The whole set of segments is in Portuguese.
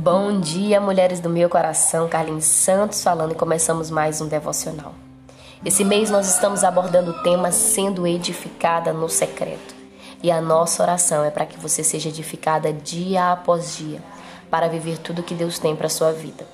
Bom dia, mulheres do meu coração, Carlinhos Santos falando e começamos mais um devocional. Esse mês nós estamos abordando o tema sendo edificada no secreto. E a nossa oração é para que você seja edificada dia após dia, para viver tudo que Deus tem para sua vida.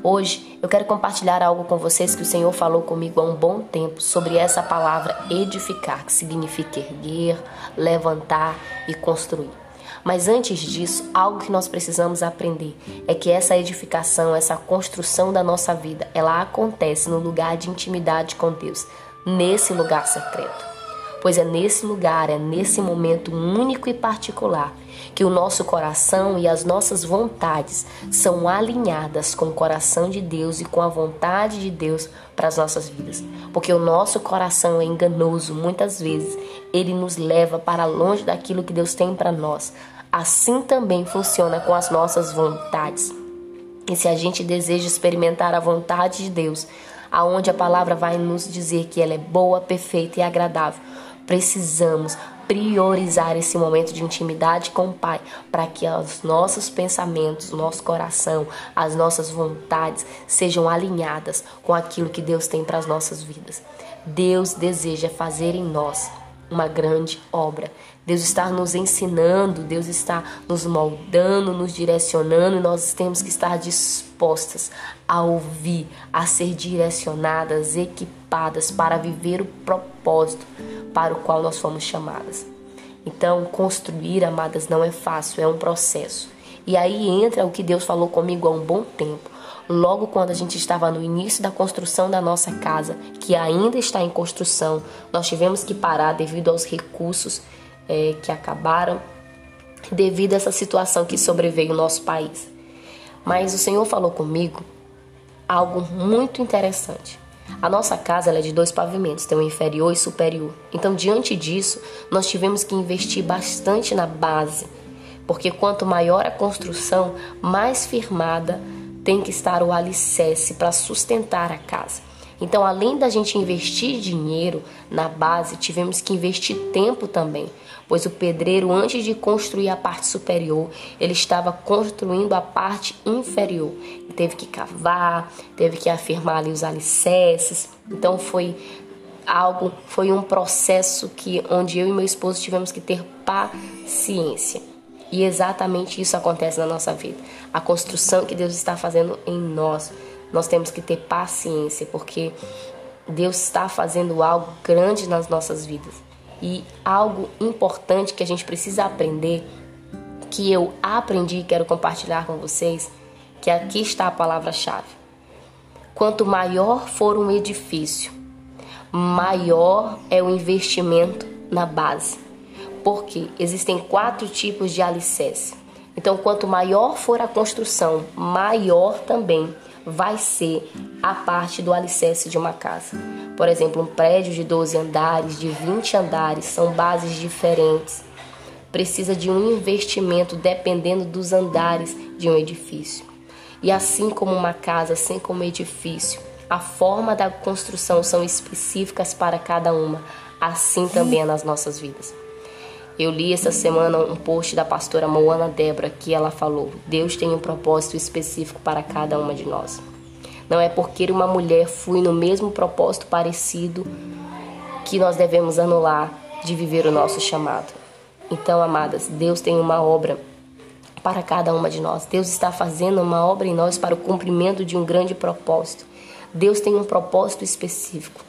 Hoje eu quero compartilhar algo com vocês que o Senhor falou comigo há um bom tempo sobre essa palavra edificar, que significa erguer, levantar e construir. Mas antes disso, algo que nós precisamos aprender é que essa edificação, essa construção da nossa vida, ela acontece no lugar de intimidade com Deus, nesse lugar secreto pois é nesse lugar, é nesse momento único e particular que o nosso coração e as nossas vontades são alinhadas com o coração de Deus e com a vontade de Deus para as nossas vidas. Porque o nosso coração é enganoso, muitas vezes ele nos leva para longe daquilo que Deus tem para nós. Assim também funciona com as nossas vontades. E se a gente deseja experimentar a vontade de Deus, aonde a palavra vai nos dizer que ela é boa, perfeita e agradável, Precisamos priorizar esse momento de intimidade com o Pai para que os nossos pensamentos, nosso coração, as nossas vontades sejam alinhadas com aquilo que Deus tem para as nossas vidas. Deus deseja fazer em nós uma grande obra. Deus está nos ensinando, Deus está nos moldando, nos direcionando e nós temos que estar dispostas a ouvir, a ser direcionadas, equipadas para viver o propósito para o qual nós fomos chamadas. Então, construir, amadas, não é fácil, é um processo. E aí entra o que Deus falou comigo há um bom tempo. Logo quando a gente estava no início da construção da nossa casa, que ainda está em construção, nós tivemos que parar devido aos recursos é, que acabaram, devido a essa situação que sobreveio no nosso país. Mas o Senhor falou comigo algo muito interessante. A nossa casa é de dois pavimentos, tem um inferior e superior. Então, diante disso, nós tivemos que investir bastante na base, porque quanto maior a construção, mais firmada tem que estar o alicerce para sustentar a casa. Então, além da gente investir dinheiro na base, tivemos que investir tempo também, pois o pedreiro, antes de construir a parte superior, ele estava construindo a parte inferior. Ele teve que cavar, teve que afirmar ali os alicerces. Então, foi algo, foi um processo que onde eu e meu esposo tivemos que ter paciência. E exatamente isso acontece na nossa vida. A construção que Deus está fazendo em nós nós temos que ter paciência, porque Deus está fazendo algo grande nas nossas vidas. E algo importante que a gente precisa aprender, que eu aprendi e quero compartilhar com vocês, que aqui está a palavra-chave. Quanto maior for um edifício, maior é o investimento na base. Porque existem quatro tipos de alicerce. Então, quanto maior for a construção, maior também vai ser a parte do alicerce de uma casa. Por exemplo, um prédio de 12 andares, de 20 andares, são bases diferentes. Precisa de um investimento dependendo dos andares de um edifício. E assim como uma casa, assim como um edifício, a forma da construção são específicas para cada uma, assim também é nas nossas vidas. Eu li essa semana um post da pastora Moana Débora que ela falou: Deus tem um propósito específico para cada uma de nós. Não é porque uma mulher foi no mesmo propósito parecido que nós devemos anular de viver o nosso chamado. Então, amadas, Deus tem uma obra para cada uma de nós. Deus está fazendo uma obra em nós para o cumprimento de um grande propósito. Deus tem um propósito específico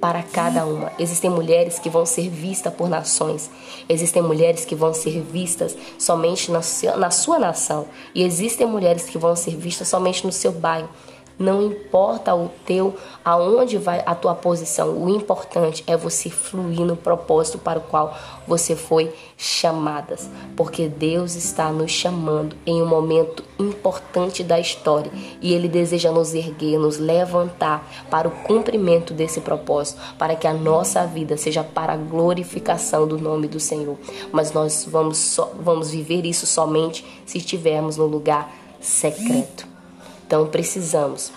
para cada uma. Existem mulheres que vão ser vistas por nações, existem mulheres que vão ser vistas somente na sua, na sua nação, e existem mulheres que vão ser vistas somente no seu bairro. Não importa o teu, aonde vai a tua posição. O importante é você fluir no propósito para o qual você foi chamadas, porque Deus está nos chamando em um momento importante da história e ele deseja nos erguer, nos levantar para o cumprimento desse propósito, para que a nossa vida seja para a glorificação do nome do Senhor. Mas nós vamos so, vamos viver isso somente se estivermos no lugar secreto. Então precisamos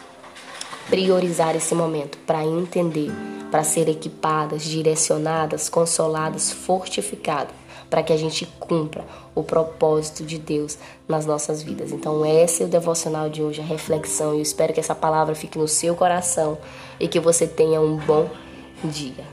priorizar esse momento para entender, para ser equipadas, direcionadas, consoladas, fortificadas, para que a gente cumpra o propósito de Deus nas nossas vidas. Então, esse é o devocional de hoje, a reflexão. Eu espero que essa palavra fique no seu coração e que você tenha um bom dia.